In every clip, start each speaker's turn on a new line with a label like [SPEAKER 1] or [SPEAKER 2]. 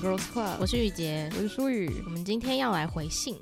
[SPEAKER 1] Girls Club，
[SPEAKER 2] 我是雨洁，
[SPEAKER 1] 我是舒雨。
[SPEAKER 2] 我们今天要来回信，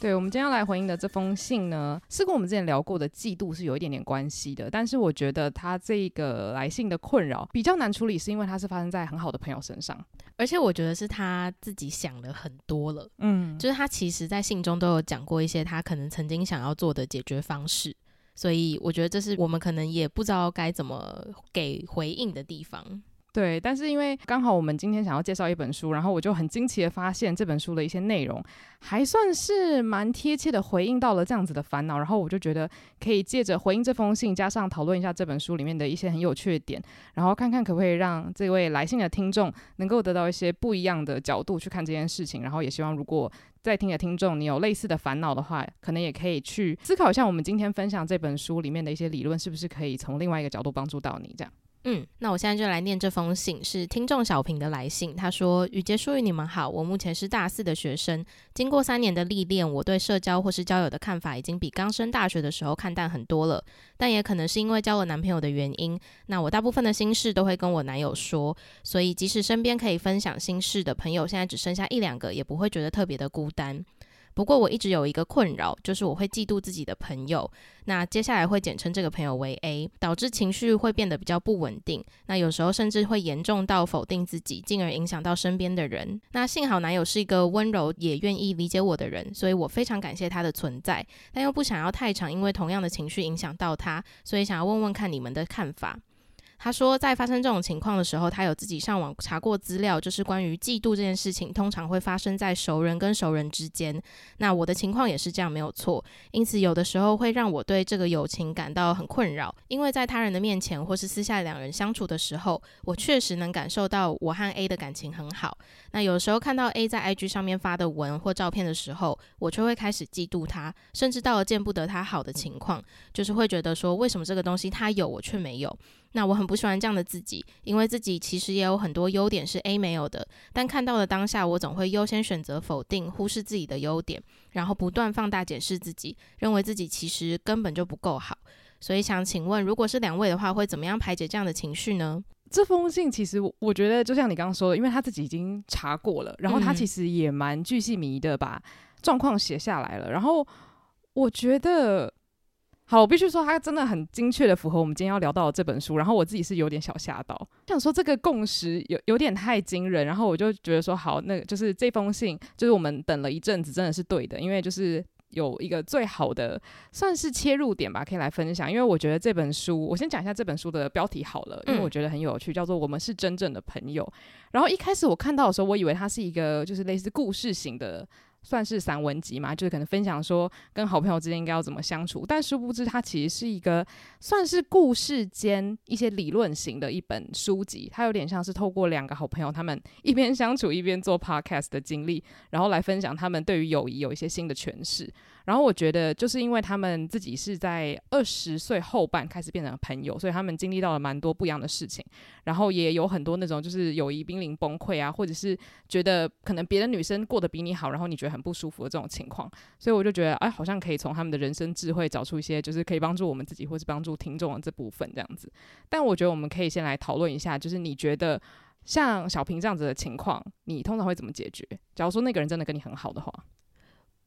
[SPEAKER 1] 对，我们今天要来回应的这封信呢，是跟我们之前聊过的嫉妒是有一点点关系的。但是我觉得他这个来信的困扰比较难处理，是因为它是发生在很好的朋友身上，
[SPEAKER 2] 而且我觉得是他自己想了很多了。
[SPEAKER 1] 嗯，
[SPEAKER 2] 就是他其实在信中都有讲过一些他可能曾经想要做的解决方式，所以我觉得这是我们可能也不知道该怎么给回应的地方。
[SPEAKER 1] 对，但是因为刚好我们今天想要介绍一本书，然后我就很惊奇的发现这本书的一些内容还算是蛮贴切的回应到了这样子的烦恼，然后我就觉得可以借着回应这封信，加上讨论一下这本书里面的一些很有趣的点，然后看看可不可以让这位来信的听众能够得到一些不一样的角度去看这件事情，然后也希望如果在听的听众你有类似的烦恼的话，可能也可以去思考一下我们今天分享这本书里面的一些理论是不是可以从另外一个角度帮助到你这样。
[SPEAKER 2] 嗯，那我现在就来念这封信，是听众小平的来信。他说：“雨洁淑雨，你们好，我目前是大四的学生，经过三年的历练，我对社交或是交友的看法已经比刚升大学的时候看淡很多了。但也可能是因为交了男朋友的原因，那我大部分的心事都会跟我男友说，所以即使身边可以分享心事的朋友现在只剩下一两个，也不会觉得特别的孤单。”不过我一直有一个困扰，就是我会嫉妒自己的朋友。那接下来会简称这个朋友为 A，导致情绪会变得比较不稳定。那有时候甚至会严重到否定自己，进而影响到身边的人。那幸好男友是一个温柔也愿意理解我的人，所以我非常感谢他的存在，但又不想要太长，因为同样的情绪影响到他，所以想要问问看你们的看法。他说，在发生这种情况的时候，他有自己上网查过资料，就是关于嫉妒这件事情，通常会发生在熟人跟熟人之间。那我的情况也是这样，没有错。因此，有的时候会让我对这个友情感到很困扰，因为在他人的面前或是私下两人相处的时候，我确实能感受到我和 A 的感情很好。那有时候看到 A 在 IG 上面发的文或照片的时候，我却会开始嫉妒他，甚至到了见不得他好的情况，就是会觉得说，为什么这个东西他有，我却没有？那我很不喜欢这样的自己，因为自己其实也有很多优点是 A 没有的，但看到的当下，我总会优先选择否定、忽视自己的优点，然后不断放大检视自己，认为自己其实根本就不够好。所以想请问，如果是两位的话，会怎么样排解这样的情绪呢？
[SPEAKER 1] 这封信其实我觉得就像你刚刚说的，因为他自己已经查过了，然后他其实也蛮巨细靡遗的把状况写下来了，然后我觉得。好，我必须说，它真的很精确的符合我们今天要聊到的这本书。然后我自己是有点小吓到，想说这个共识有有点太惊人。然后我就觉得说，好，那个就是这封信，就是我们等了一阵子，真的是对的，因为就是有一个最好的算是切入点吧，可以来分享。因为我觉得这本书，我先讲一下这本书的标题好了，因为我觉得很有趣，叫做《我们是真正的朋友》。然后一开始我看到的时候，我以为它是一个就是类似故事型的。算是散文集嘛，就是可能分享说跟好朋友之间应该要怎么相处，但殊不知它其实是一个算是故事间一些理论型的一本书籍，它有点像是透过两个好朋友他们一边相处一边做 podcast 的经历，然后来分享他们对于友谊有一些新的诠释。然后我觉得，就是因为他们自己是在二十岁后半开始变成朋友，所以他们经历到了蛮多不一样的事情，然后也有很多那种就是友谊濒临崩溃啊，或者是觉得可能别的女生过得比你好，然后你觉得很不舒服的这种情况。所以我就觉得，哎，好像可以从他们的人生智慧找出一些，就是可以帮助我们自己，或是帮助听众的这部分这样子。但我觉得我们可以先来讨论一下，就是你觉得像小平这样子的情况，你通常会怎么解决？假如说那个人真的跟你很好的话。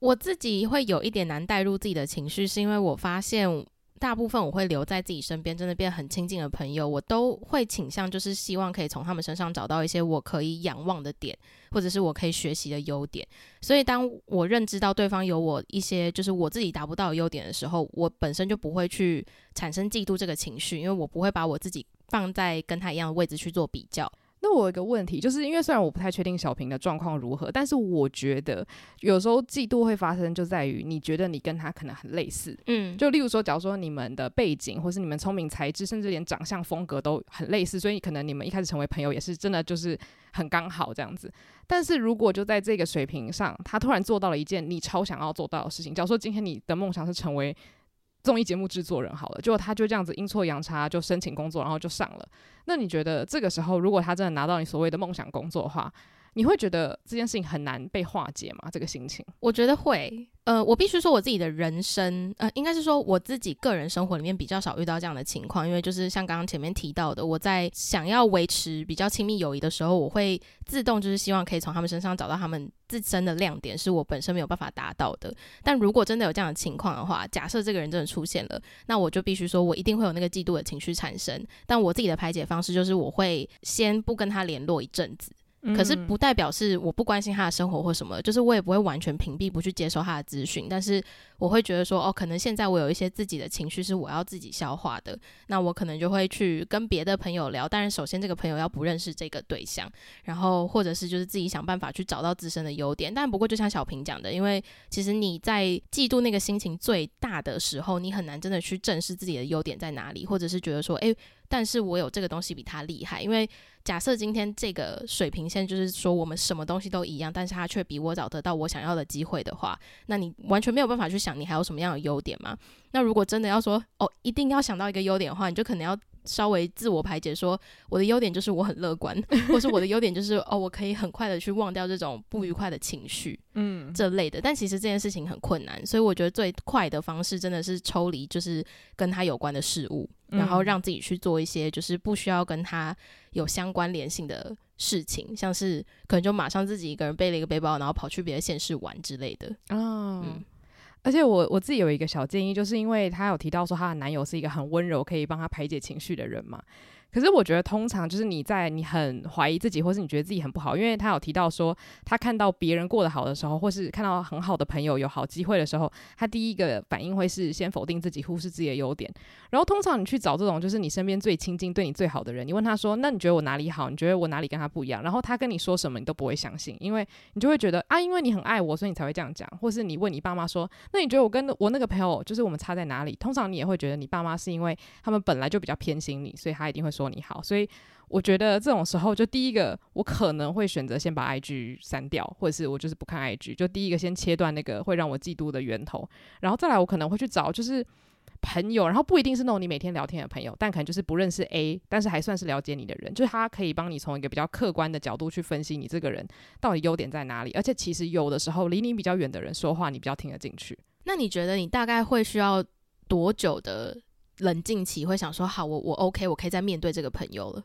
[SPEAKER 2] 我自己会有一点难带入自己的情绪，是因为我发现大部分我会留在自己身边，真的变很亲近的朋友，我都会倾向就是希望可以从他们身上找到一些我可以仰望的点，或者是我可以学习的优点。所以当我认知到对方有我一些就是我自己达不到的优点的时候，我本身就不会去产生嫉妒这个情绪，因为我不会把我自己放在跟他一样的位置去做比较。
[SPEAKER 1] 那我有一个问题，就是因为虽然我不太确定小平的状况如何，但是我觉得有时候嫉妒会发生，就在于你觉得你跟他可能很类似，嗯，就例如说，假如说你们的背景，或是你们聪明才智，甚至连长相风格都很类似，所以可能你们一开始成为朋友也是真的就是很刚好这样子。但是如果就在这个水平上，他突然做到了一件你超想要做到的事情，假如说今天你的梦想是成为。综艺节目制作人好了，结果他就这样子阴错阳差就申请工作，然后就上了。那你觉得这个时候，如果他真的拿到你所谓的梦想工作的话，你会觉得这件事情很难被化解吗？这个心情？
[SPEAKER 2] 我觉得会。呃，我必须说我自己的人生，呃，应该是说我自己个人生活里面比较少遇到这样的情况，因为就是像刚刚前面提到的，我在想要维持比较亲密友谊的时候，我会自动就是希望可以从他们身上找到他们自身的亮点，是我本身没有办法达到的。但如果真的有这样的情况的话，假设这个人真的出现了，那我就必须说我一定会有那个嫉妒的情绪产生。但我自己的排解方式就是我会先不跟他联络一阵子。可是不代表是我不关心他的生活或什么，就是我也不会完全屏蔽，不去接受他的资讯。但是我会觉得说，哦，可能现在我有一些自己的情绪是我要自己消化的，那我可能就会去跟别的朋友聊。但是首先这个朋友要不认识这个对象，然后或者是就是自己想办法去找到自身的优点。但不过就像小平讲的，因为其实你在嫉妒那个心情最大的时候，你很难真的去正视自己的优点在哪里，或者是觉得说，诶。但是我有这个东西比他厉害，因为假设今天这个水平线就是说我们什么东西都一样，但是他却比我找得到我想要的机会的话，那你完全没有办法去想你还有什么样的优点吗？那如果真的要说哦，一定要想到一个优点的话，你就可能要。稍微自我排解，说我的优点就是我很乐观，或是我的优点就是哦，我可以很快的去忘掉这种不愉快的情绪，嗯，这类的。但其实这件事情很困难，所以我觉得最快的方式真的是抽离，就是跟他有关的事物，然后让自己去做一些就是不需要跟他有相关联性的事情，像是可能就马上自己一个人背了一个背包，然后跑去别的县市玩之类的。哦，嗯。
[SPEAKER 1] 而且我我自己有一个小建议，就是因为她有提到说她的男友是一个很温柔，可以帮她排解情绪的人嘛。可是我觉得，通常就是你在你很怀疑自己，或是你觉得自己很不好，因为他有提到说，他看到别人过得好的时候，或是看到很好的朋友有好机会的时候，他第一个反应会是先否定自己，忽视自己的优点。然后通常你去找这种就是你身边最亲近、对你最好的人，你问他说：“那你觉得我哪里好？你觉得我哪里跟他不一样？”然后他跟你说什么，你都不会相信，因为你就会觉得啊，因为你很爱我，所以你才会这样讲。或是你问你爸妈说：“那你觉得我跟我那个朋友，就是我们差在哪里？”通常你也会觉得你爸妈是因为他们本来就比较偏心你，所以他一定会说说你好，所以。我觉得这种时候，就第一个，我可能会选择先把 IG 删掉，或者是我就是不看 IG，就第一个先切断那个会让我嫉妒的源头，然后再来，我可能会去找就是朋友，然后不一定是那种你每天聊天的朋友，但可能就是不认识 A，但是还算是了解你的人，就是他可以帮你从一个比较客观的角度去分析你这个人到底优点在哪里，而且其实有的时候离你比较远的人说话，你比较听得进去。
[SPEAKER 2] 那你觉得你大概会需要多久的冷静期，会想说好，我我 OK，我可以再面对这个朋友了？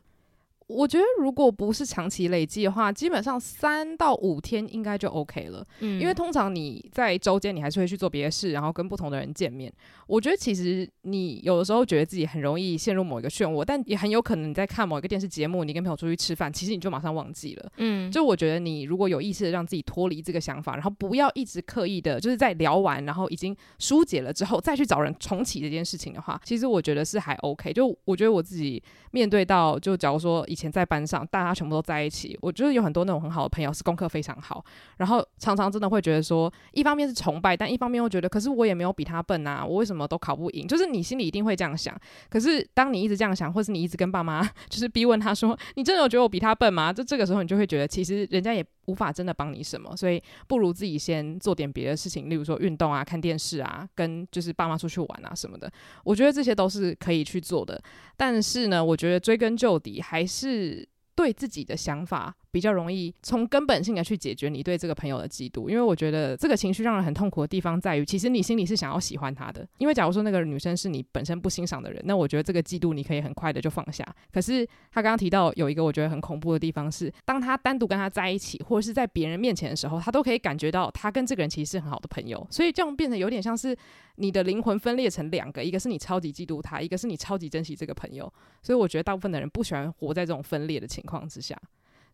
[SPEAKER 1] 我觉得，如果不是长期累积的话，基本上三到五天应该就 OK 了。嗯，因为通常你在周间，你还是会去做别的事，然后跟不同的人见面。我觉得其实你有的时候觉得自己很容易陷入某一个漩涡，但也很有可能你在看某一个电视节目，你跟朋友出去吃饭，其实你就马上忘记了。嗯，就我觉得你如果有意识的让自己脱离这个想法，然后不要一直刻意的，就是在聊完然后已经疏解了之后再去找人重启这件事情的话，其实我觉得是还 OK。就我觉得我自己面对到，就假如说以前在班上，大家全部都在一起，我觉得有很多那种很好的朋友，是功课非常好，然后常常真的会觉得说，一方面是崇拜，但一方面又觉得，可是我也没有比他笨啊，我为什么都考不赢？就是你心里一定会这样想。可是当你一直这样想，或是你一直跟爸妈 就是逼问他说，你真的有觉得我比他笨吗？就这个时候，你就会觉得，其实人家也无法真的帮你什么，所以不如自己先做点别的事情，例如说运动啊、看电视啊、跟就是爸妈出去玩啊什么的。我觉得这些都是可以去做的。但是呢，我觉得追根究底还是对自己的想法比较容易从根本性的去解决你对这个朋友的嫉妒。因为我觉得这个情绪让人很痛苦的地方在于，其实你心里是想要喜欢他的。因为假如说那个女生是你本身不欣赏的人，那我觉得这个嫉妒你可以很快的就放下。可是他刚刚提到有一个我觉得很恐怖的地方是，当他单独跟他在一起，或者是在别人面前的时候，他都可以感觉到他跟这个人其实是很好的朋友。所以这样变成有点像是你的灵魂分裂成两个，一个是你超级嫉妒他，一个是你超级珍惜这个朋友。所以我觉得大部分的人不喜欢活在这种分裂的情况之下。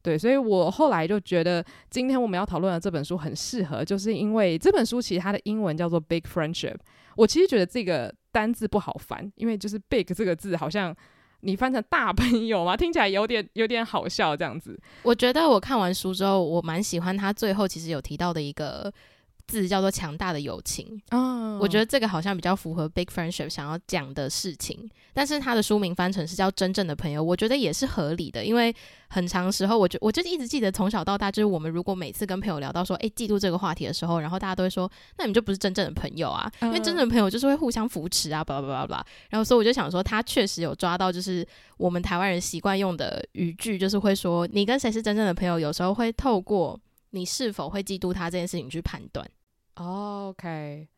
[SPEAKER 1] 对，所以我后来就觉得今天我们要讨论的这本书很适合，就是因为这本书其实它的英文叫做《Big Friendship》。我其实觉得这个单字不好翻，因为就是 “big” 这个字好像你翻成大朋友嘛，听起来有点有点好笑这样子。
[SPEAKER 2] 我觉得我看完书之后，我蛮喜欢他最后其实有提到的一个。字叫做强大的友情，oh. 我觉得这个好像比较符合 Big Friendship 想要讲的事情。但是它的书名翻成是叫真正的朋友，我觉得也是合理的，因为很长时候，我就我就一直记得从小到大，就是我们如果每次跟朋友聊到说，哎，嫉妒这个话题的时候，然后大家都会说，那你们就不是真正的朋友啊，uh. 因为真正的朋友就是会互相扶持啊，巴拉巴拉巴拉。然后所以我就想说，他确实有抓到，就是我们台湾人习惯用的语句，就是会说，你跟谁是真正的朋友，有时候会透过。你是否会嫉妒他这件事情去判断
[SPEAKER 1] ？OK。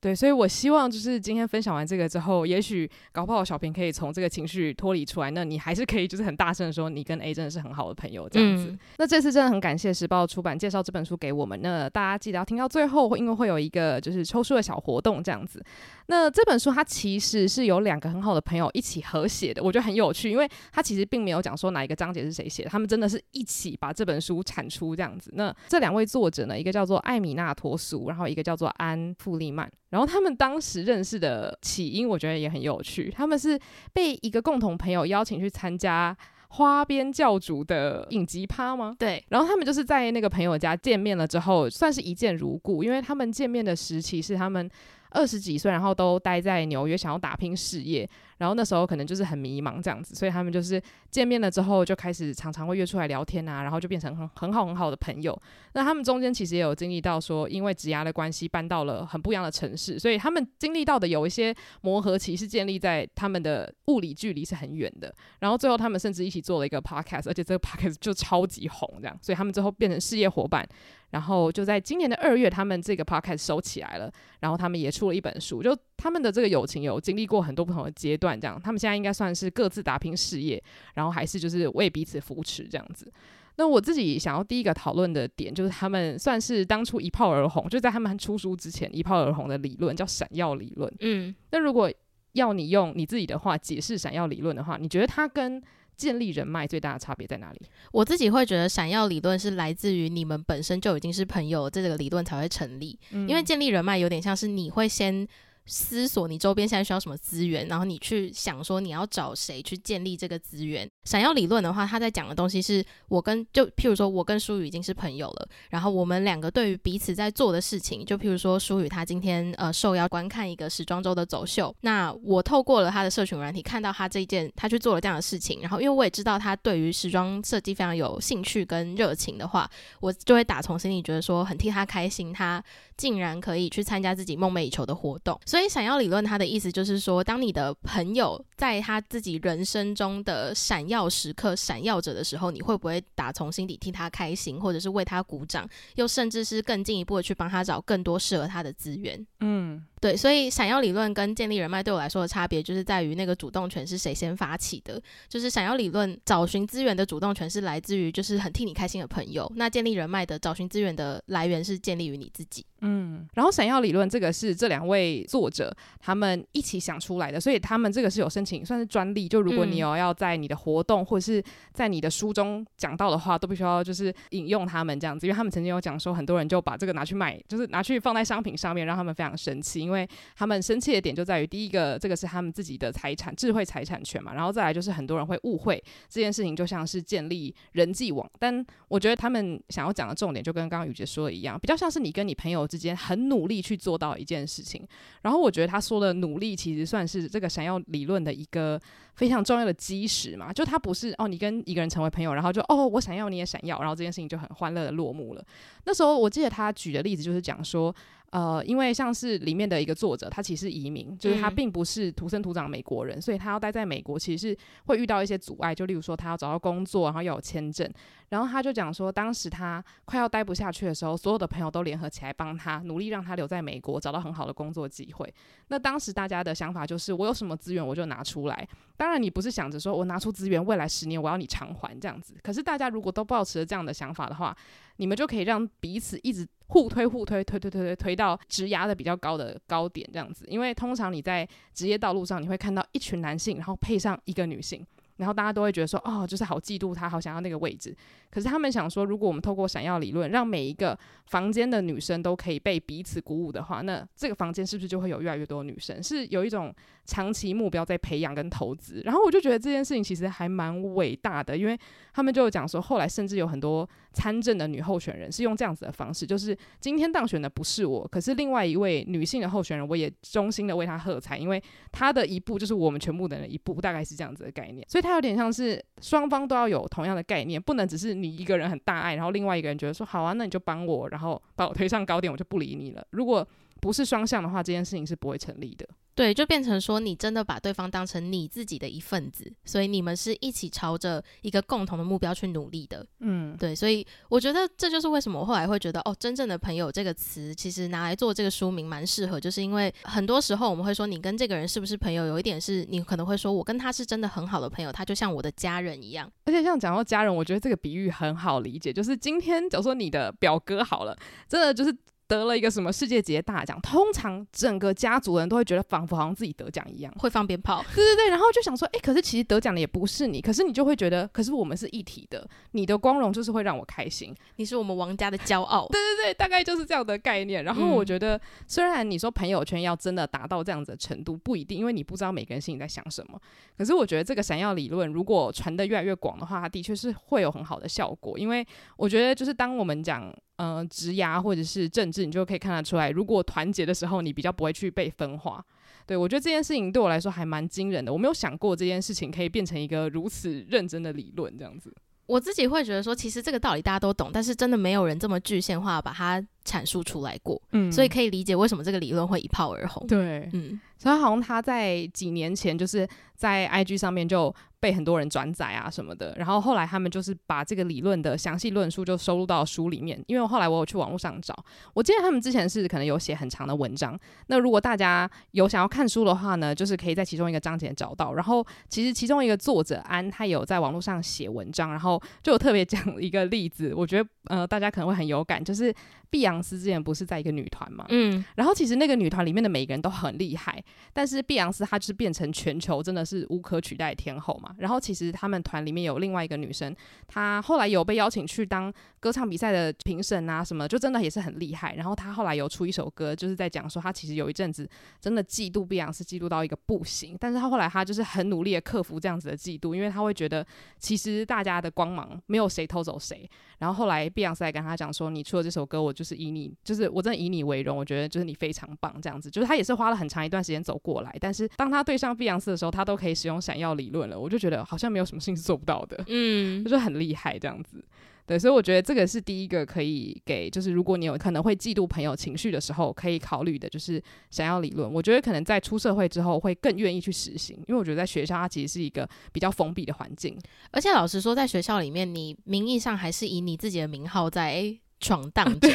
[SPEAKER 1] 对，所以我希望就是今天分享完这个之后，也许搞不好小平可以从这个情绪脱离出来，那你还是可以就是很大声的说，你跟 A 真的是很好的朋友这样子。嗯、那这次真的很感谢时报出版介绍这本书给我们，那大家记得要听到最后，因为会有一个就是抽书的小活动这样子。那这本书它其实是有两个很好的朋友一起合写的，我觉得很有趣，因为它其实并没有讲说哪一个章节是谁写的，他们真的是一起把这本书产出这样子。那这两位作者呢，一个叫做艾米纳托苏，然后一个叫做安富利曼。然后他们当时认识的起因，我觉得也很有趣。他们是被一个共同朋友邀请去参加花边教主的影集趴吗？
[SPEAKER 2] 对。然
[SPEAKER 1] 后他们就是在那个朋友家见面了之后，算是一见如故，因为他们见面的时期是他们二十几岁，然后都待在纽约，想要打拼事业。然后那时候可能就是很迷茫这样子，所以他们就是见面了之后就开始常常会约出来聊天啊，然后就变成很很好很好的朋友。那他们中间其实也有经历到说，因为职涯的关系搬到了很不一样的城市，所以他们经历到的有一些磨合期是建立在他们的物理距离是很远的。然后最后他们甚至一起做了一个 podcast，而且这个 podcast 就超级红这样，所以他们最后变成事业伙伴。然后就在今年的二月，他们这个 podcast 收起来了，然后他们也出了一本书，就他们的这个友情有经历过很多不同的阶段。这样，他们现在应该算是各自打拼事业，然后还是就是为彼此扶持这样子。那我自己想要第一个讨论的点，就是他们算是当初一炮而红，就在他们出书之前一炮而红的理论，叫闪耀理论。嗯，那如果要你用你自己的话解释闪耀理论的话，你觉得它跟建立人脉最大的差别在哪里？
[SPEAKER 2] 我自己会觉得闪耀理论是来自于你们本身就已经是朋友，这个理论才会成立。嗯，因为建立人脉有点像是你会先。思索你周边现在需要什么资源，然后你去想说你要找谁去建立这个资源。闪耀理论的话，他在讲的东西是我跟就譬如说我跟舒宇已经是朋友了，然后我们两个对于彼此在做的事情，就譬如说舒宇他今天呃受邀观看一个时装周的走秀，那我透过了他的社群软体看到他这一件他去做了这样的事情，然后因为我也知道他对于时装设计非常有兴趣跟热情的话，我就会打从心里觉得说很替他开心，他竟然可以去参加自己梦寐以求的活动，所以。闪耀理论，他的意思就是说，当你的朋友在他自己人生中的闪耀时刻闪耀着的时候，你会不会打从心底替他开心，或者是为他鼓掌，又甚至是更进一步的去帮他找更多适合他的资源？嗯。对，所以闪耀理论跟建立人脉对我来说的差别，就是在于那个主动权是谁先发起的。就是闪耀理论找寻资源的主动权是来自于就是很替你开心的朋友，那建立人脉的找寻资源的来源是建立于你自己。
[SPEAKER 1] 嗯，然后闪耀理论这个是这两位作者他们一起想出来的，所以他们这个是有申请算是专利。就如果你有要在你的活动或者是在你的书中讲到的话，都必须要就是引用他们这样子，因为他们曾经有讲说，很多人就把这个拿去卖，就是拿去放在商品上面，让他们非常生气。因为他们生气的点就在于，第一个，这个是他们自己的财产，智慧财产权嘛，然后再来就是很多人会误会这件事情，就像是建立人际网。但我觉得他们想要讲的重点，就跟刚刚雨杰说的一样，比较像是你跟你朋友之间很努力去做到一件事情。然后我觉得他说的努力，其实算是这个闪耀理论的一个非常重要的基石嘛。就他不是哦，你跟一个人成为朋友，然后就哦，我闪耀你也闪耀，然后这件事情就很欢乐的落幕了。那时候我记得他举的例子就是讲说。呃，因为像是里面的一个作者，他其实移民，就是他并不是土生土长的美国人，嗯、所以他要待在美国，其实是会遇到一些阻碍。就例如说，他要找到工作，然后要有签证。然后他就讲说，当时他快要待不下去的时候，所有的朋友都联合起来帮他，努力让他留在美国，找到很好的工作机会。那当时大家的想法就是，我有什么资源我就拿出来。当然，你不是想着说我拿出资源，未来十年我要你偿还这样子。可是大家如果都抱持了这样的想法的话，你们就可以让彼此一直互推互推，推推推推推到职涯的比较高的高点这样子。因为通常你在职业道路上，你会看到一群男性，然后配上一个女性。然后大家都会觉得说，哦，就是好嫉妒他，好想要那个位置。可是他们想说，如果我们透过闪耀理论，让每一个房间的女生都可以被彼此鼓舞的话，那这个房间是不是就会有越来越多女生？是有一种长期目标在培养跟投资。然后我就觉得这件事情其实还蛮伟大的，因为他们就讲说，后来甚至有很多参政的女候选人是用这样子的方式，就是今天当选的不是我，可是另外一位女性的候选人，我也衷心的为她喝彩，因为她的一步就是我们全部的人一步，大概是这样子的概念。所以她。它有点像是双方都要有同样的概念，不能只是你一个人很大爱，然后另外一个人觉得说好啊，那你就帮我，然后把我推上高点，我就不理你了。如果不是双向的话，这件事情是不会成立的。
[SPEAKER 2] 对，就变成说你真的把对方当成你自己的一份子，所以你们是一起朝着一个共同的目标去努力的。嗯，对，所以我觉得这就是为什么我后来会觉得哦，真正的朋友这个词其实拿来做这个书名蛮适合，就是因为很多时候我们会说你跟这个人是不是朋友，有一点是你可能会说我跟他是真的很好的朋友，他就像我的家人一样。
[SPEAKER 1] 而且像讲到家人，我觉得这个比喻很好理解，就是今天假如说你的表哥好了，真的就是。得了一个什么世界级的大奖，通常整个家族人都会觉得仿佛好像自己得奖一样，
[SPEAKER 2] 会放鞭炮。
[SPEAKER 1] 对 对对，然后就想说，哎，可是其实得奖的也不是你，可是你就会觉得，可是我们是一体的，你的光荣就是会让我开心，
[SPEAKER 2] 你是我们王家的骄傲。
[SPEAKER 1] 对对对，大概就是这样的概念。然后我觉得，虽然你说朋友圈要真的达到这样子的程度不一定，因为你不知道每个人心里在想什么。可是我觉得这个闪耀理论如果传得越来越广的话，它的确是会有很好的效果。因为我觉得，就是当我们讲。嗯、呃，职涯或者是政治，你就可以看得出来。如果团结的时候，你比较不会去被分化。对，我觉得这件事情对我来说还蛮惊人的。我没有想过这件事情可以变成一个如此认真的理论，这样子。
[SPEAKER 2] 我自己会觉得说，其实这个道理大家都懂，但是真的没有人这么具象化把它阐述出来过。嗯，所以可以理解为什么这个理论会一炮而红。
[SPEAKER 1] 对，嗯，所以好像他在几年前就是在 IG 上面就。被很多人转载啊什么的，然后后来他们就是把这个理论的详细论述就收录到书里面。因为后来我有去网络上找，我记得他们之前是可能有写很长的文章。那如果大家有想要看书的话呢，就是可以在其中一个章节找到。然后其实其中一个作者安他有在网络上写文章，然后就有特别 讲一个例子，我觉得呃大家可能会很有感，就是。碧昂斯之前不是在一个女团嘛？嗯，然后其实那个女团里面的每个人都很厉害，但是碧昂斯她就是变成全球真的是无可取代的天后嘛。然后其实他们团里面有另外一个女生，她后来有被邀请去当歌唱比赛的评审啊什么，就真的也是很厉害。然后她后来有出一首歌，就是在讲说她其实有一阵子真的嫉妒碧昂斯，嫉妒到一个不行。但是她后来她就是很努力的克服这样子的嫉妒，因为她会觉得其实大家的光芒没有谁偷走谁。然后后来碧昂斯还跟她讲说：“你出了这首歌，我。”就是以你，就是我真的以你为荣，我觉得就是你非常棒，这样子，就是她也是花了很长一段时间走过来，但是当她对上碧昂斯的时候，她都可以使用闪耀理论了，我就觉得好像没有什么事情是做不到的，嗯，就是很厉害这样子，对，所以我觉得这个是第一个可以给，就是如果你有可能会嫉妒朋友情绪的时候，可以考虑的，就是想要理论。我觉得可能在出社会之后会更愿意去实行，因为我觉得在学校它其实是一个比较封闭的环境，
[SPEAKER 2] 而且老实说，在学校里面，你名义上还是以你自己的名号在 闯荡着。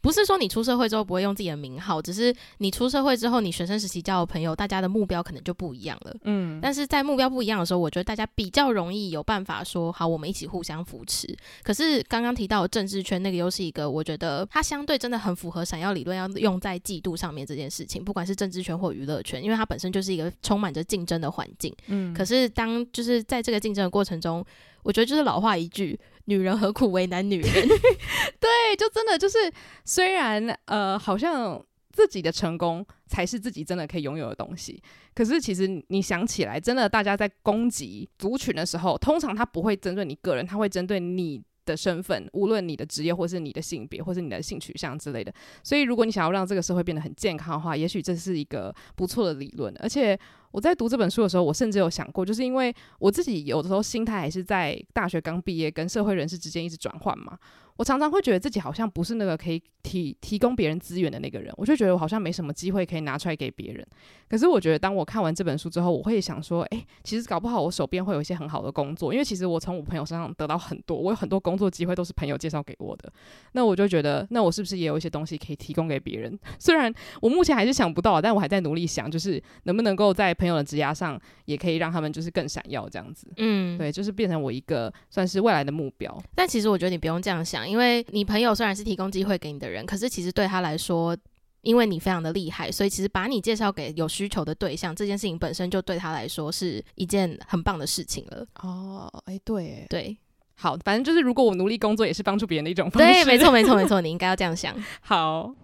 [SPEAKER 2] 不是说你出社会之后不会用自己的名号，只是你出社会之后，你学生时期交的朋友，大家的目标可能就不一样了。嗯，但是在目标不一样的时候，我觉得大家比较容易有办法说好，我们一起互相扶持。可是刚刚提到政治圈那个又是一个，我觉得它相对真的很符合闪耀理论要用在嫉妒上面这件事情，不管是政治圈或娱乐圈，因为它本身就是一个充满着竞争的环境。嗯，可是当就是在这个竞争的过程中，我觉得就是老话一句。女人何苦为难女人？
[SPEAKER 1] 对，就真的就是，虽然呃，好像自己的成功才是自己真的可以拥有的东西，可是其实你想起来，真的大家在攻击族群的时候，通常他不会针对你个人，他会针对你的身份，无论你的职业，或是你的性别，或是你的性取向之类的。所以，如果你想要让这个社会变得很健康的话，也许这是一个不错的理论，而且。我在读这本书的时候，我甚至有想过，就是因为我自己有的时候心态还是在大学刚毕业跟社会人士之间一直转换嘛。我常常会觉得自己好像不是那个可以提提供别人资源的那个人，我就觉得我好像没什么机会可以拿出来给别人。可是我觉得，当我看完这本书之后，我会想说，诶，其实搞不好我手边会有一些很好的工作，因为其实我从我朋友身上得到很多，我有很多工作机会都是朋友介绍给我的。那我就觉得，那我是不是也有一些东西可以提供给别人？虽然我目前还是想不到，但我还在努力想，就是能不能够在朋友的职涯上，也可以让他们就是更闪耀这样子。嗯，对，就是变成我一个算是未来的目标。
[SPEAKER 2] 但其实我觉得你不用这样想。因为你朋友虽然是提供机会给你的人，可是其实对他来说，因为你非常的厉害，所以其实把你介绍给有需求的对象，这件事情本身就对他来说是一件很棒的事情了。
[SPEAKER 1] 哦，哎，对，
[SPEAKER 2] 对，
[SPEAKER 1] 好，反正就是如果我努力工作，也是帮助别人的一种方式。
[SPEAKER 2] 对，没错，没错，没错，你应该要这样想。
[SPEAKER 1] 好，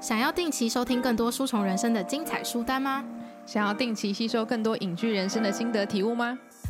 [SPEAKER 2] 想要定期收听更多书虫人生的精彩书单吗？
[SPEAKER 1] 想要定期吸收更多影剧人生的心得体悟吗？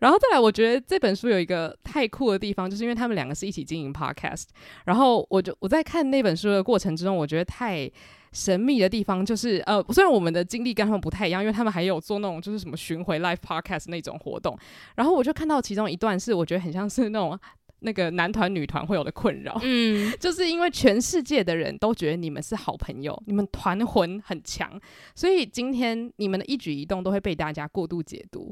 [SPEAKER 1] 然后再来，我觉得这本书有一个太酷的地方，就是因为他们两个是一起经营 podcast。然后我就我在看那本书的过程之中，我觉得太神秘的地方就是，呃，虽然我们的经历跟他们不太一样，因为他们还有做那种就是什么巡回 live podcast 那种活动。然后我就看到其中一段是，我觉得很像是那种那个男团女团会有的困扰，嗯，就是因为全世界的人都觉得你们是好朋友，你们团魂很强，所以今天你们的一举一动都会被大家过度解读。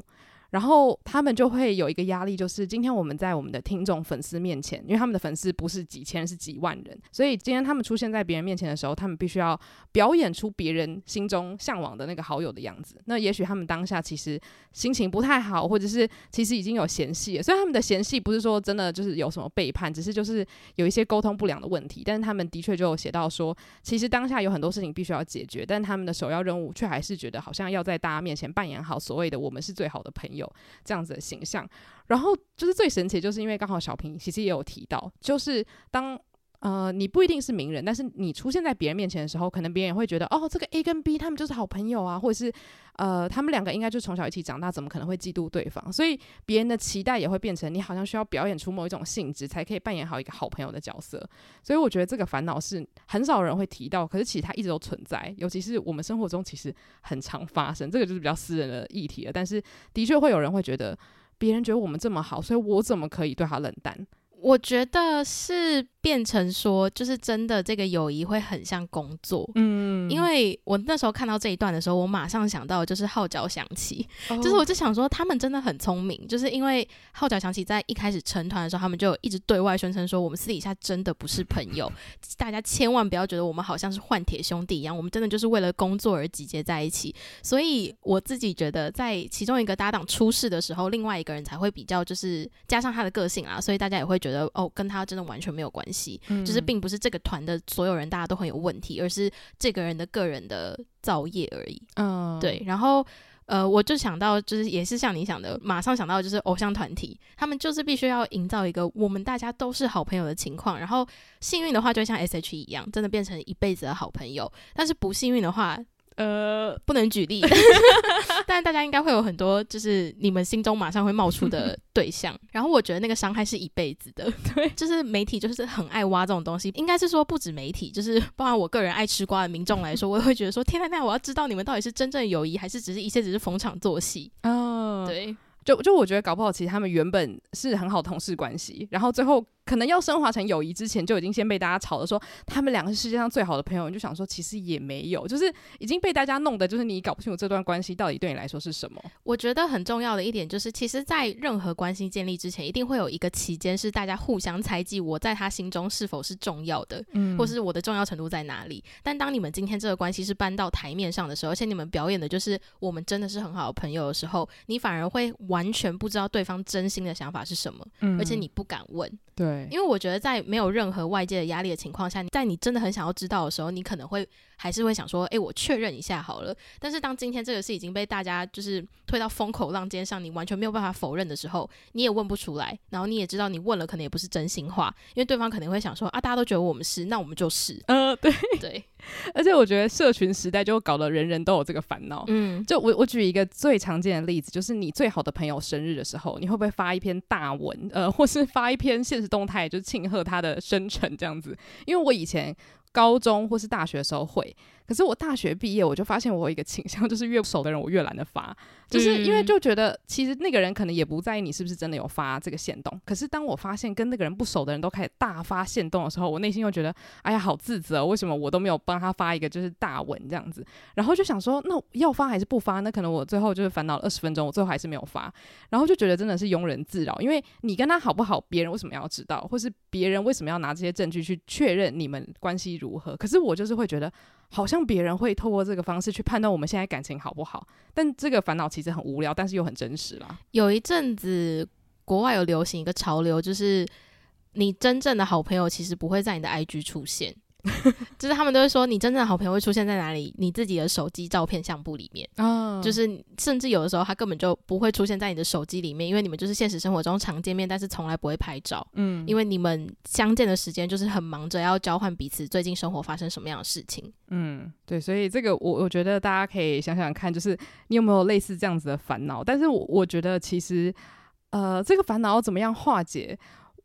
[SPEAKER 1] 然后他们就会有一个压力，就是今天我们在我们的听众粉丝面前，因为他们的粉丝不是几千，是几万人，所以今天他们出现在别人面前的时候，他们必须要表演出别人心中向往的那个好友的样子。那也许他们当下其实心情不太好，或者是其实已经有嫌隙了。虽然他们的嫌隙不是说真的就是有什么背叛，只是就是有一些沟通不良的问题。但是他们的确就有写到说，其实当下有很多事情必须要解决，但他们的首要任务却还是觉得好像要在大家面前扮演好所谓的我们是最好的朋友。有这样子的形象，然后就是最神奇，就是因为刚好小平其实也有提到，就是当呃你不一定是名人，但是你出现在别人面前的时候，可能别人也会觉得哦，这个 A 跟 B 他们就是好朋友啊，或者是呃他们两个应该就从小一起长大，怎么可能会嫉妒对方？所以别人的期待也会变成你好像需要表演出某一种性质，才可以扮演好一个好朋友的角色。所以我觉得这个烦恼是很少人会提到，可是其实它一直都存在，尤其是我们生活中其实很常发生。这个就是比较私人的议题了，但是的确会有人会觉得。别人觉得我们这么好，所以我怎么可以对他冷淡？
[SPEAKER 2] 我觉得是变成说，就是真的这个友谊会很像工作，嗯，因为我那时候看到这一段的时候，我马上想到就是号角响起，哦、就是我就想说他们真的很聪明，就是因为号角响起在一开始成团的时候，他们就一直对外宣称说我们私底下真的不是朋友，大家千万不要觉得我们好像是换铁兄弟一样，我们真的就是为了工作而集结在一起。所以我自己觉得，在其中一个搭档出事的时候，另外一个人才会比较就是加上他的个性啊，所以大家也会觉得。觉得哦，跟他真的完全没有关系，嗯、就是并不是这个团的所有人大家都很有问题，而是这个人的个人的造业而已。嗯，对。然后呃，我就想到，就是也是像你想的，马上想到就是偶像团体，他们就是必须要营造一个我们大家都是好朋友的情况。然后幸运的话，就像 S.H.E 一样，真的变成一辈子的好朋友。但是不幸运的话，呃，不能举例，但大家应该会有很多，就是你们心中马上会冒出的 对象。然后我觉得那个伤害是一辈子的，对，就是媒体就是很爱挖这种东西，应该是说不止媒体，就是包括我个人爱吃瓜的民众来说，我也会觉得说，天呐，那我要知道你们到底是真正友谊，还是只是一切只是逢场作戏？哦，对，
[SPEAKER 1] 就就我觉得搞不好，其实他们原本是很好同事关系，然后最后。可能要升华成友谊之前，就已经先被大家吵了，说他们两个是世界上最好的朋友。你就想说，其实也没有，就是已经被大家弄的，就是你搞不清楚这段关系到底对你来说是什么。
[SPEAKER 2] 我觉得很重要的一点就是，其实，在任何关系建立之前，一定会有一个期间是大家互相猜忌，我在他心中是否是重要的，嗯，或是我的重要程度在哪里。但当你们今天这个关系是搬到台面上的时候，而且你们表演的就是我们真的是很好的朋友的时候，你反而会完全不知道对方真心的想法是什么，嗯，而且你不敢问。
[SPEAKER 1] 对。对，
[SPEAKER 2] 因为我觉得在没有任何外界的压力的情况下，在你真的很想要知道的时候，你可能会还是会想说，哎，我确认一下好了。但是当今天这个事已经被大家就是推到风口浪尖上，你完全没有办法否认的时候，你也问不出来，然后你也知道你问了可能也不是真心话，因为对方可能会想说啊，大家都觉得我们是，那我们就是，
[SPEAKER 1] 呃，对
[SPEAKER 2] 对。
[SPEAKER 1] 而且我觉得社群时代就搞得人人都有这个烦恼。嗯，就我我举一个最常见的例子，就是你最好的朋友生日的时候，你会不会发一篇大文，呃，或是发一篇现实动态，就庆贺他的生辰这样子？因为我以前高中或是大学的时候会。可是我大学毕业，我就发现我有一个倾向，就是越熟的人我越懒得发，就是因为就觉得其实那个人可能也不在意你是不是真的有发这个限动。可是当我发现跟那个人不熟的人都开始大发限动的时候，我内心又觉得哎呀好自责，为什么我都没有帮他发一个就是大文这样子？然后就想说，那要发还是不发？那可能我最后就是烦恼了二十分钟，我最后还是没有发。然后就觉得真的是庸人自扰，因为你跟他好不好，别人为什么要知道，或是别人为什么要拿这些证据去确认你们关系如何？可是我就是会觉得。好像别人会透过这个方式去判断我们现在感情好不好，但这个烦恼其实很无聊，但是又很真实啦。
[SPEAKER 2] 有一阵子国外有流行一个潮流，就是你真正的好朋友其实不会在你的 IG 出现。就是他们都会说，你真正的好朋友会出现在哪里？你自己的手机照片相簿里面。哦，就是甚至有的时候他根本就不会出现在你的手机里面，因为你们就是现实生活中常见面，但是从来不会拍照。嗯，因为你们相见的时间就是很忙着要交换彼此最近生活发生什么样的事情。
[SPEAKER 1] 嗯，对，所以这个我我觉得大家可以想想看，就是你有没有类似这样子的烦恼？但是我我觉得其实，呃，这个烦恼要怎么样化解？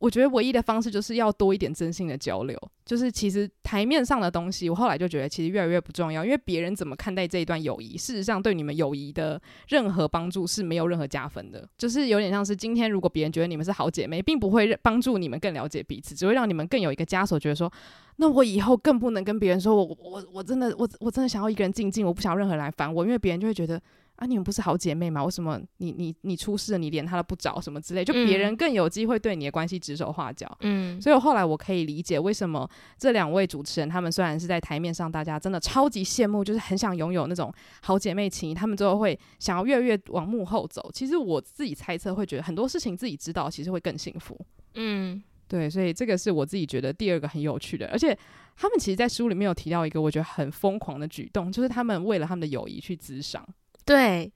[SPEAKER 1] 我觉得唯一的方式就是要多一点真心的交流。就是其实台面上的东西，我后来就觉得其实越来越不重要，因为别人怎么看待这一段友谊，事实上对你们友谊的任何帮助是没有任何加分的。就是有点像是今天如果别人觉得你们是好姐妹，并不会帮助你们更了解彼此，只会让你们更有一个枷锁，觉得说，那我以后更不能跟别人说我我我真的我我真的想要一个人静静，我不想任何人来烦我，因为别人就会觉得。啊，你们不是好姐妹吗？为什么你你你出事了，你连她都不找什么之类？就别人更有机会对你的关系指手画脚。嗯，所以我后来我可以理解为什么这两位主持人，他们虽然是在台面上，大家真的超级羡慕，就是很想拥有那种好姐妹情谊，他们最后会想要越来越往幕后走。其实我自己猜测，会觉得很多事情自己知道，其实会更幸福。嗯，对，所以这个是我自己觉得第二个很有趣的，而且他们其实，在书里面有提到一个我觉得很疯狂的举动，就是他们为了他们的友谊去咨商。
[SPEAKER 2] 对，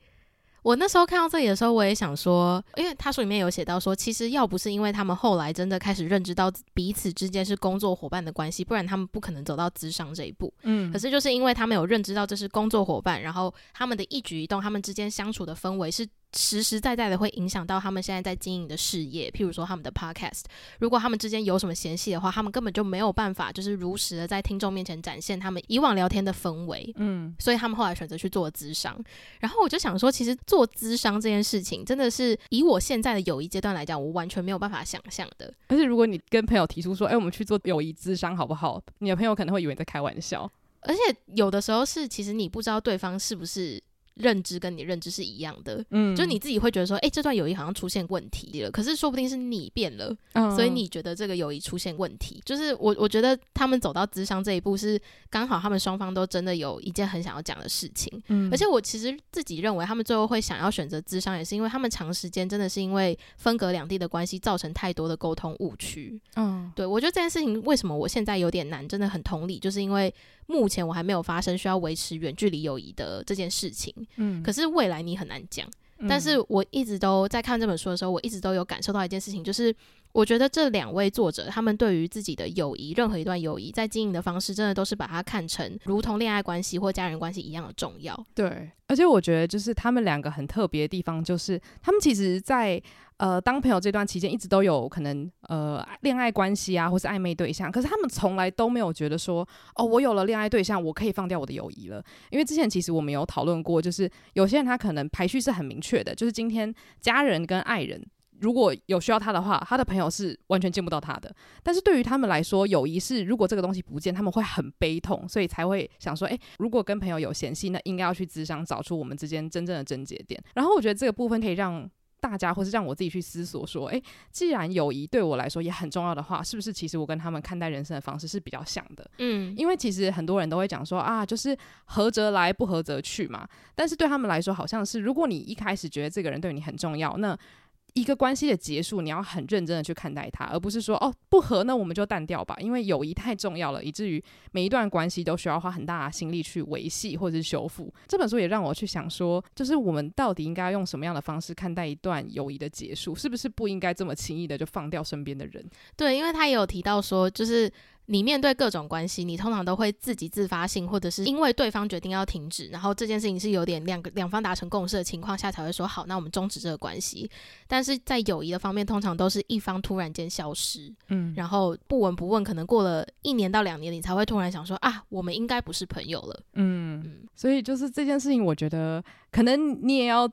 [SPEAKER 2] 我那时候看到这里的时候，我也想说，因为他书里面有写到说，其实要不是因为他们后来真的开始认知到彼此之间是工作伙伴的关系，不然他们不可能走到资商这一步。嗯，可是就是因为他们有认知到这是工作伙伴，然后他们的一举一动，他们之间相处的氛围是。实实在在的会影响到他们现在在经营的事业，譬如说他们的 podcast。如果他们之间有什么嫌隙的话，他们根本就没有办法，就是如实的在听众面前展现他们以往聊天的氛围。嗯，所以他们后来选择去做咨商。然后我就想说，其实做咨商这件事情，真的是以我现在的友谊阶段来讲，我完全没有办法想象的。
[SPEAKER 1] 而且如果你跟朋友提出说，哎，我们去做友谊咨商好不好？你的朋友可能会以为你在开玩笑。
[SPEAKER 2] 而且有的时候是，其实你不知道对方是不是。认知跟你认知是一样的，嗯，就你自己会觉得说，诶、欸，这段友谊好像出现问题了。可是说不定是你变了，嗯，所以你觉得这个友谊出现问题。就是我，我觉得他们走到智商这一步是刚好他们双方都真的有一件很想要讲的事情。嗯，而且我其实自己认为，他们最后会想要选择智商，也是因为他们长时间真的是因为分隔两地的关系，造成太多的沟通误区。嗯，对，我觉得这件事情为什么我现在有点难，真的很同理，就是因为。目前我还没有发生需要维持远距离友谊的这件事情，嗯，可是未来你很难讲。嗯，但是我一直都在看这本书的时候，我一直都有感受到一件事情，就是我觉得这两位作者他们对于自己的友谊，任何一段友谊在经营的方式，真的都是把它看成如同恋爱关系或家人关系一样的重要。
[SPEAKER 1] 对，而且我觉得就是他们两个很特别的地方，就是他们其实，在。呃，当朋友这段期间，一直都有可能呃恋爱关系啊，或是暧昧对象，可是他们从来都没有觉得说，哦，我有了恋爱对象，我可以放掉我的友谊了。因为之前其实我们有讨论过，就是有些人他可能排序是很明确的，就是今天家人跟爱人如果有需要他的话，他的朋友是完全见不到他的。但是对于他们来说，友谊是如果这个东西不见，他们会很悲痛，所以才会想说，诶，如果跟朋友有嫌隙，那应该要去咨商，找出我们之间真正的症结点。然后我觉得这个部分可以让。大家或是让我自己去思索说，诶，既然友谊对我来说也很重要的话，是不是其实我跟他们看待人生的方式是比较像的？嗯，因为其实很多人都会讲说啊，就是合则来，不合则去嘛。但是对他们来说，好像是如果你一开始觉得这个人对你很重要，那一个关系的结束，你要很认真的去看待它，而不是说哦不合，那我们就淡掉吧。因为友谊太重要了，以至于每一段关系都需要花很大的心力去维系或者是修复。这本书也让我去想说，就是我们到底应该用什么样的方式看待一段友谊的结束？是不是不应该这么轻易的就放掉身边的人？
[SPEAKER 2] 对，因为他也有提到说，就是。你面对各种关系，你通常都会自己自发性，或者是因为对方决定要停止，然后这件事情是有点两个两方达成共识的情况下才会说好，那我们终止这个关系。但是在友谊的方面，通常都是一方突然间消失，嗯，然后不闻不问，可能过了一年到两年，你才会突然想说啊，我们应该不是朋友了，嗯
[SPEAKER 1] 嗯。所以就是这件事情，我觉得可能你也要。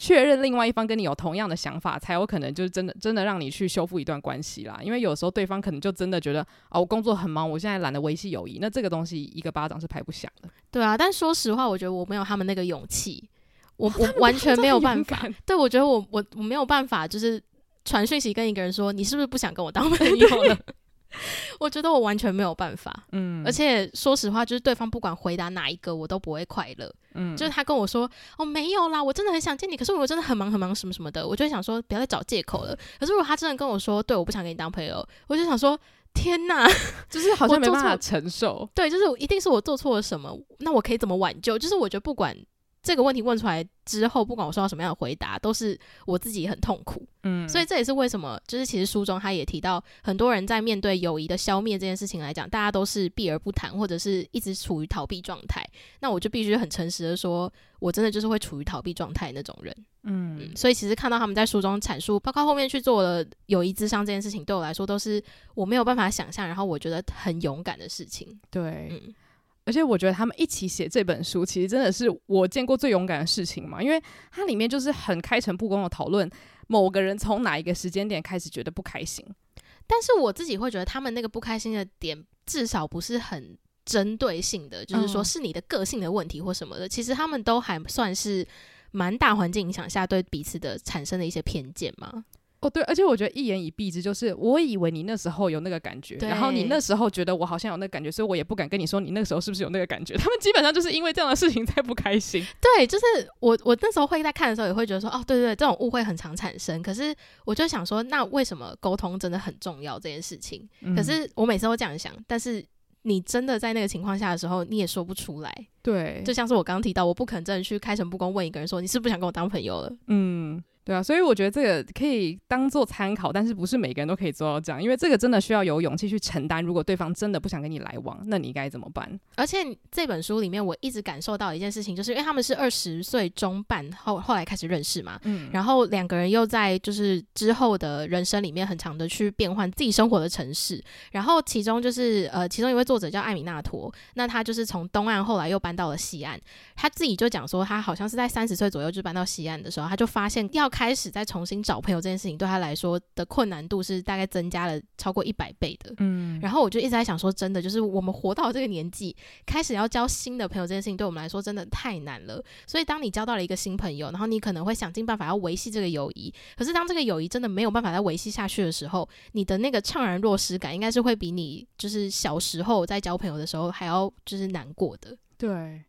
[SPEAKER 1] 确认另外一方跟你有同样的想法，才有可能就是真的真的让你去修复一段关系啦。因为有时候对方可能就真的觉得啊，我工作很忙，我现在懒得维系友谊。那这个东西一个巴掌是拍不响的。
[SPEAKER 2] 对啊，但说实话，我觉得我没有他们那个勇气，我我 完全没有办法。对，我觉得我我我没有办法，就是传讯息跟一个人说，你是不是不想跟我当朋友了？我觉得我完全没有办法，嗯，而且说实话，就是对方不管回答哪一个，我都不会快乐，嗯，就是他跟我说哦没有啦，我真的很想见你，可是我真的很忙很忙什么什么的，我就想说不要再找借口了。可是如果他真的跟我说对，我不想跟你当朋友，我就想说天哪，
[SPEAKER 1] 就是好像没办法承受，
[SPEAKER 2] 对，就是一定是我做错了什么，那我可以怎么挽救？就是我觉得不管。这个问题问出来之后，不管我收到什么样的回答，都是我自己很痛苦。嗯，所以这也是为什么，就是其实书中他也提到，很多人在面对友谊的消灭这件事情来讲，大家都是避而不谈，或者是一直处于逃避状态。那我就必须很诚实的说，我真的就是会处于逃避状态那种人。嗯，嗯，所以其实看到他们在书中阐述，包括后面去做了友谊智商这件事情，对我来说都是我没有办法想象，然后我觉得很勇敢的事情。
[SPEAKER 1] 对，嗯。而且我觉得他们一起写这本书，其实真的是我见过最勇敢的事情嘛，因为它里面就是很开诚布公的讨论某个人从哪一个时间点开始觉得不开心。
[SPEAKER 2] 但是我自己会觉得他们那个不开心的点，至少不是很针对性的，就是说是你的个性的问题或什么的。其实他们都还算是蛮大环境影响下对彼此的产生的一些偏见嘛。
[SPEAKER 1] 哦，对，而且我觉得一言以蔽之，就是我以为你那时候有那个感觉，然后你那时候觉得我好像有那个感觉，所以我也不敢跟你说你那个时候是不是有那个感觉。他们基本上就是因为这样的事情 才不开心。
[SPEAKER 2] 对，就是我我那时候会在看的时候也会觉得说，哦，对对对，这种误会很常产生。可是我就想说，那为什么沟通真的很重要这件事情？嗯。可是我每次都这样想，但是你真的在那个情况下的时候，你也说不出来。
[SPEAKER 1] 对，
[SPEAKER 2] 就像是我刚刚提到，我不可能真的去开诚布公问一个人说，你是不是想跟我当朋友了？
[SPEAKER 1] 嗯。对啊，所以我觉得这个可以当做参考，但是不是每个人都可以做到这样，因为这个真的需要有勇气去承担。如果对方真的不想跟你来往，那你该怎么办？
[SPEAKER 2] 而且这本书里面，我一直感受到一件事情，就是因为他们是二十岁中半后后来开始认识嘛，嗯，然后两个人又在就是之后的人生里面很长的去变换自己生活的城市，然后其中就是呃，其中一位作者叫艾米纳托，那他就是从东岸后来又搬到了西岸，他自己就讲说，他好像是在三十岁左右就搬到西岸的时候，他就发现要。开始再重新找朋友这件事情，对他来说的困难度是大概增加了超过一百倍的。嗯，然后我就一直在想说，真的就是我们活到这个年纪，开始要交新的朋友这件事情，对我们来说真的太难了。所以，当你交到了一个新朋友，然后你可能会想尽办法要维系这个友谊，可是当这个友谊真的没有办法再维系下去的时候，你的那个怅然若失感，应该是会比你就是小时候在交朋友的时候还要就是难过的。
[SPEAKER 1] 对。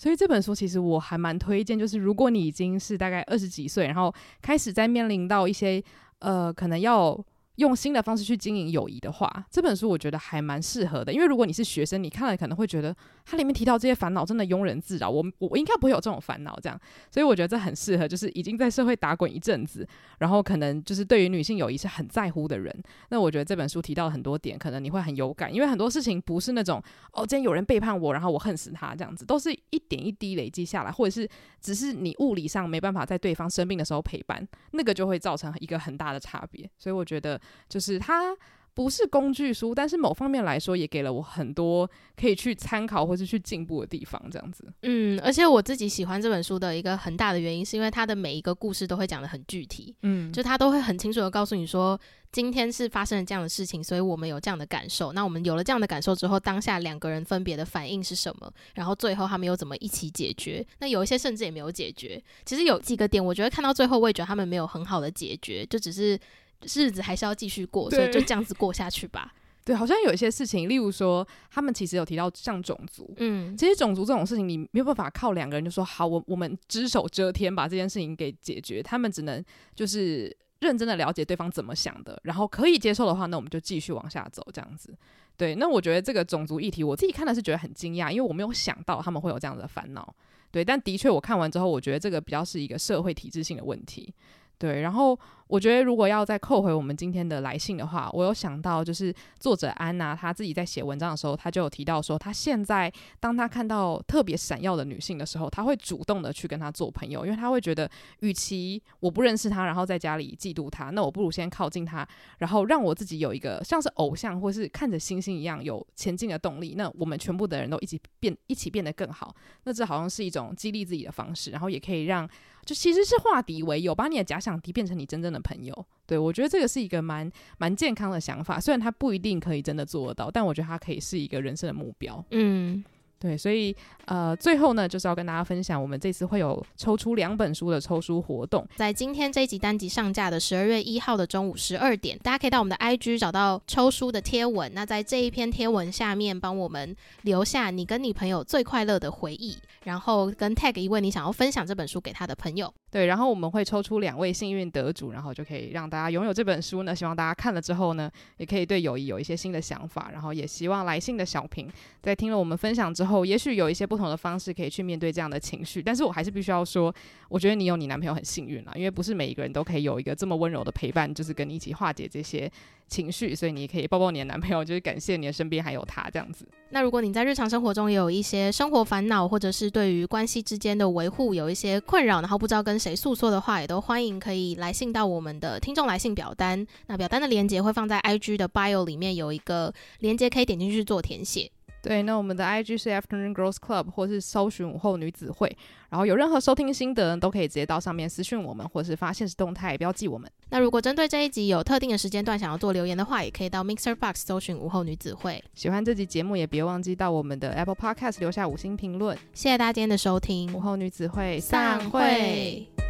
[SPEAKER 1] 所以这本书其实我还蛮推荐，就是如果你已经是大概二十几岁，然后开始在面临到一些呃，可能要。用新的方式去经营友谊的话，这本书我觉得还蛮适合的。因为如果你是学生，你看了可能会觉得它里面提到这些烦恼真的庸人自扰，我我应该不会有这种烦恼这样。所以我觉得这很适合，就是已经在社会打滚一阵子，然后可能就是对于女性友谊是很在乎的人。那我觉得这本书提到很多点，可能你会很有感，因为很多事情不是那种哦，今天有人背叛我，然后我恨死他这样子，都是一点一滴累积下来，或者是只是你物理上没办法在对方生病的时候陪伴，那个就会造成一个很大的差别。所以我觉得。就是它不是工具书，但是某方面来说也给了我很多可以去参考或是去进步的地方，这样子。
[SPEAKER 2] 嗯，而且我自己喜欢这本书的一个很大的原因，是因为它的每一个故事都会讲的很具体。嗯，就它都会很清楚的告诉你说，今天是发生了这样的事情，所以我们有这样的感受。那我们有了这样的感受之后，当下两个人分别的反应是什么？然后最后他们又怎么一起解决？那有一些甚至也没有解决。其实有几个点，我觉得看到最后，我也觉得他们没有很好的解决，就只是。日子还是要继续过，所以就这样子过下去吧。
[SPEAKER 1] 对，好像有一些事情，例如说，他们其实有提到像种族，嗯，其实种族这种事情，你没有办法靠两个人就说好，我我们只手遮天把这件事情给解决，他们只能就是认真的了解对方怎么想的，然后可以接受的话，那我们就继续往下走，这样子。对，那我觉得这个种族议题，我自己看的是觉得很惊讶，因为我没有想到他们会有这样的烦恼。对，但的确我看完之后，我觉得这个比较是一个社会体制性的问题。对，然后。我觉得，如果要再扣回我们今天的来信的话，我有想到，就是作者安娜她自己在写文章的时候，她就有提到说，她现在当她看到特别闪耀的女性的时候，她会主动的去跟她做朋友，因为她会觉得，与其我不认识她，然后在家里嫉妒她，那我不如先靠近她，然后让我自己有一个像是偶像或是看着星星一样有前进的动力。那我们全部的人都一起变，一起变得更好。那这好像是一种激励自己的方式，然后也可以让，就其实是化敌为友，把你的假想敌变成你真正的朋友，对，我觉得这个是一个蛮蛮健康的想法，虽然他不一定可以真的做得到，但我觉得他可以是一个人生的目标。嗯。对，所以呃，最后呢，就是要跟大家分享，我们这次会有抽出两本书的抽书活动，
[SPEAKER 2] 在今天这一集单集上架的十二月一号的中午十二点，大家可以到我们的 IG 找到抽书的贴文。那在这一篇贴文下面，帮我们留下你跟你朋友最快乐的回忆，然后跟 tag 一位你想要分享这本书给他的朋友。
[SPEAKER 1] 对，然后我们会抽出两位幸运得主，然后就可以让大家拥有这本书呢。希望大家看了之后呢，也可以对友谊有一些新的想法，然后也希望来信的小平在听了我们分享之后。后，也许有一些不同的方式可以去面对这样的情绪，但是我还是必须要说，我觉得你有你男朋友很幸运啦，因为不是每一个人都可以有一个这么温柔的陪伴，就是跟你一起化解这些情绪，所以你可以抱抱你的男朋友，就是感谢你的身边还有他这样子。
[SPEAKER 2] 那如果你在日常生活中也有一些生活烦恼，或者是对于关系之间的维护有一些困扰，然后不知道跟谁诉说的话，也都欢迎可以来信到我们的听众来信表单。那表单的链接会放在 IG 的 bio 里面，有一个链接可以点进去做填写。
[SPEAKER 1] 对，那我们的 IG 是 Afternoon Girls Club，或是搜寻午后女子会。然后有任何收听心得，都可以直接到上面私讯我们，或是发限时动态标记我们。
[SPEAKER 2] 那如果针对这一集有特定的时间段想要做留言的话，也可以到 Mixer Box 搜寻午后女子会。
[SPEAKER 1] 喜欢这集节目，也别忘记到我们的 Apple Podcast 留下五星评论。
[SPEAKER 2] 谢谢大家今天的收听，
[SPEAKER 1] 午后女子会
[SPEAKER 2] 散会。